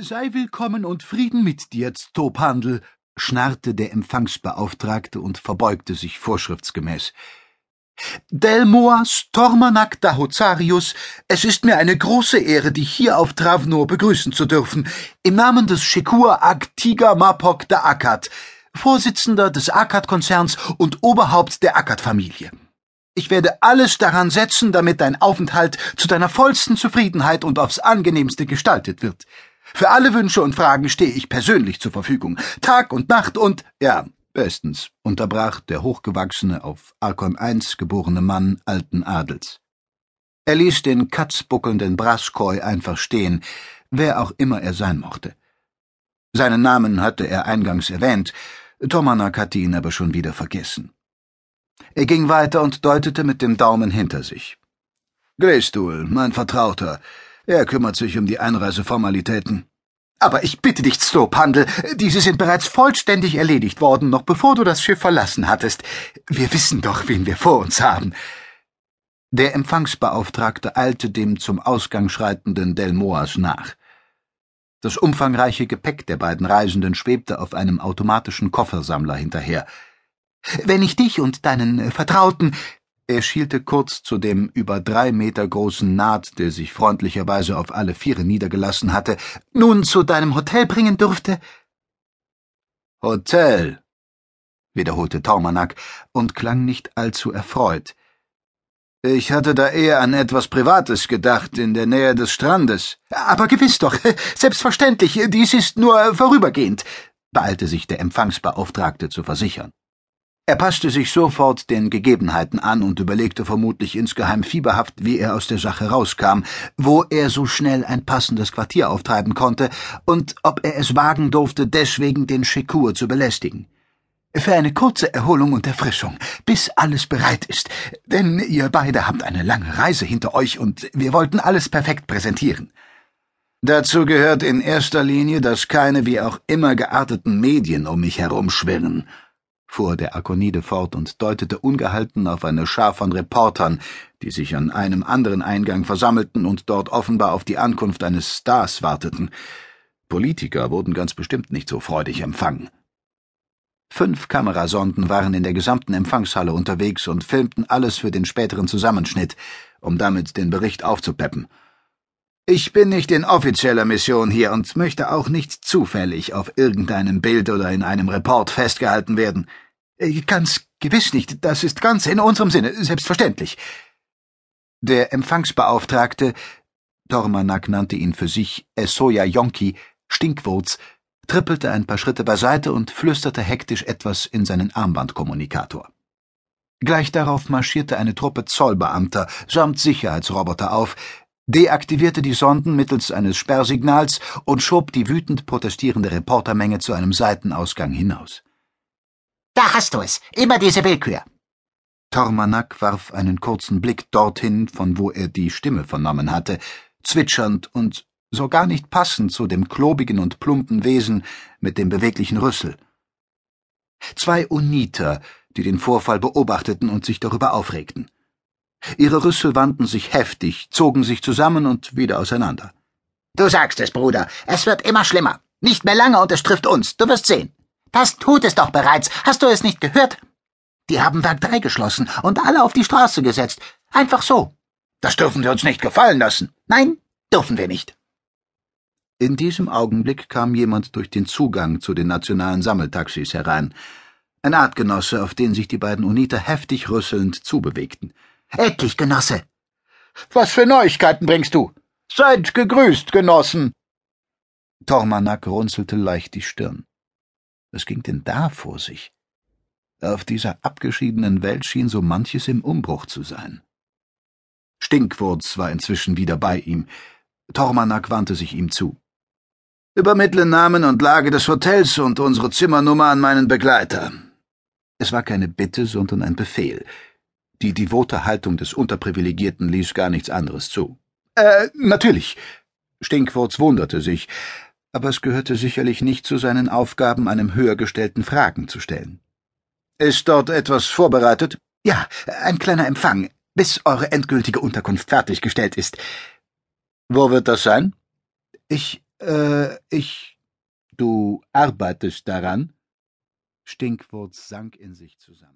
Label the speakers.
Speaker 1: Sei willkommen und Frieden mit dir, Stophandel, schnarrte der Empfangsbeauftragte und verbeugte sich vorschriftsgemäß. Delmoas Tormanak Dahozarius, es ist mir eine große Ehre, dich hier auf Travnor begrüßen zu dürfen, im Namen des Shekur Ag Tiger Mapok da Akkad, Vorsitzender des Akkad-Konzerns und Oberhaupt der Akkad-Familie. Ich werde alles daran setzen, damit dein Aufenthalt zu deiner vollsten Zufriedenheit und aufs angenehmste gestaltet wird. Für alle Wünsche und Fragen stehe ich persönlich zur Verfügung. Tag und Nacht und ja, bestens, unterbrach der hochgewachsene auf Arkon I geborene Mann alten Adels. Er ließ den katzbuckelnden Braskoi einfach stehen, wer auch immer er sein mochte. Seinen Namen hatte er eingangs erwähnt, Tomanak hatte ihn aber schon wieder vergessen. Er ging weiter und deutete mit dem Daumen hinter sich. Grästul, mein Vertrauter, er kümmert sich um die Einreiseformalitäten. Aber ich bitte dich, Slophandel, diese sind bereits vollständig erledigt worden, noch bevor du das Schiff verlassen hattest. Wir wissen doch, wen wir vor uns haben. Der Empfangsbeauftragte eilte dem zum Ausgang schreitenden Delmoas nach. Das umfangreiche Gepäck der beiden Reisenden schwebte auf einem automatischen Koffersammler hinterher. Wenn ich dich und deinen Vertrauten er schielte kurz zu dem über drei Meter großen Naht, der sich freundlicherweise auf alle Viere niedergelassen hatte, nun zu deinem Hotel bringen durfte. Hotel, wiederholte Taumanak und klang nicht allzu erfreut. Ich hatte da eher an etwas Privates gedacht, in der Nähe des Strandes. Aber gewiss doch, selbstverständlich, dies ist nur vorübergehend, beeilte sich der Empfangsbeauftragte zu versichern. Er passte sich sofort den Gegebenheiten an und überlegte vermutlich insgeheim fieberhaft, wie er aus der Sache rauskam, wo er so schnell ein passendes Quartier auftreiben konnte und ob er es wagen durfte, deswegen den Schekur zu belästigen. Für eine kurze Erholung und Erfrischung, bis alles bereit ist, denn ihr beide habt eine lange Reise hinter euch und wir wollten alles perfekt präsentieren. Dazu gehört in erster Linie, dass keine wie auch immer gearteten Medien um mich herumschwirren, fuhr der Akonide fort und deutete ungehalten auf eine Schar von Reportern, die sich an einem anderen Eingang versammelten und dort offenbar auf die Ankunft eines Stars warteten. Politiker wurden ganz bestimmt nicht so freudig empfangen. Fünf Kamerasonden waren in der gesamten Empfangshalle unterwegs und filmten alles für den späteren Zusammenschnitt, um damit den Bericht aufzupeppen. Ich bin nicht in offizieller Mission hier und möchte auch nicht zufällig auf irgendeinem Bild oder in einem Report festgehalten werden. Äh, ganz gewiss nicht. Das ist ganz in unserem Sinne, selbstverständlich. Der Empfangsbeauftragte, Tormanak nannte ihn für sich Esoya Yonki, Stinkwurz, trippelte ein paar Schritte beiseite und flüsterte hektisch etwas in seinen Armbandkommunikator. Gleich darauf marschierte eine Truppe Zollbeamter samt Sicherheitsroboter auf, deaktivierte die Sonden mittels eines Sperrsignals und schob die wütend protestierende Reportermenge zu einem Seitenausgang hinaus.
Speaker 2: Da hast du es. Immer diese Willkür.
Speaker 1: Tormanak warf einen kurzen Blick dorthin, von wo er die Stimme vernommen hatte, zwitschernd und so gar nicht passend zu dem klobigen und plumpen Wesen mit dem beweglichen Rüssel. Zwei Uniter, die den Vorfall beobachteten und sich darüber aufregten. Ihre Rüssel wandten sich heftig, zogen sich zusammen und wieder auseinander.
Speaker 2: Du sagst es, Bruder. Es wird immer schlimmer. Nicht mehr lange und es trifft uns. Du wirst sehen. Das tut es doch bereits. Hast du es nicht gehört? Die haben Werk 3 geschlossen und alle auf die Straße gesetzt. Einfach so. Das dürfen wir uns nicht gefallen lassen. Nein, dürfen wir nicht.
Speaker 1: In diesem Augenblick kam jemand durch den Zugang zu den nationalen Sammeltaxis herein. Ein Artgenosse, auf den sich die beiden Uniter heftig rüsselnd zubewegten.
Speaker 2: Endlich, Genosse!
Speaker 3: Was für Neuigkeiten bringst du? Seid gegrüßt, Genossen!
Speaker 1: Tormanak runzelte leicht die Stirn. Was ging denn da vor sich? Auf dieser abgeschiedenen Welt schien so manches im Umbruch zu sein. Stinkwurz war inzwischen wieder bei ihm. Tormanak wandte sich ihm zu. Übermittle Namen und Lage des Hotels und unsere Zimmernummer an meinen Begleiter. Es war keine Bitte, sondern ein Befehl. Die devote Haltung des Unterprivilegierten ließ gar nichts anderes zu. Äh, natürlich. Stinkwurz wunderte sich, aber es gehörte sicherlich nicht zu seinen Aufgaben, einem höher gestellten Fragen zu stellen. Ist dort etwas vorbereitet?
Speaker 2: Ja, ein kleiner Empfang, bis eure endgültige Unterkunft fertiggestellt ist.
Speaker 3: Wo wird das sein?
Speaker 2: Ich
Speaker 1: Äh, ich. Du arbeitest daran? Stinkwurz sank in sich zusammen.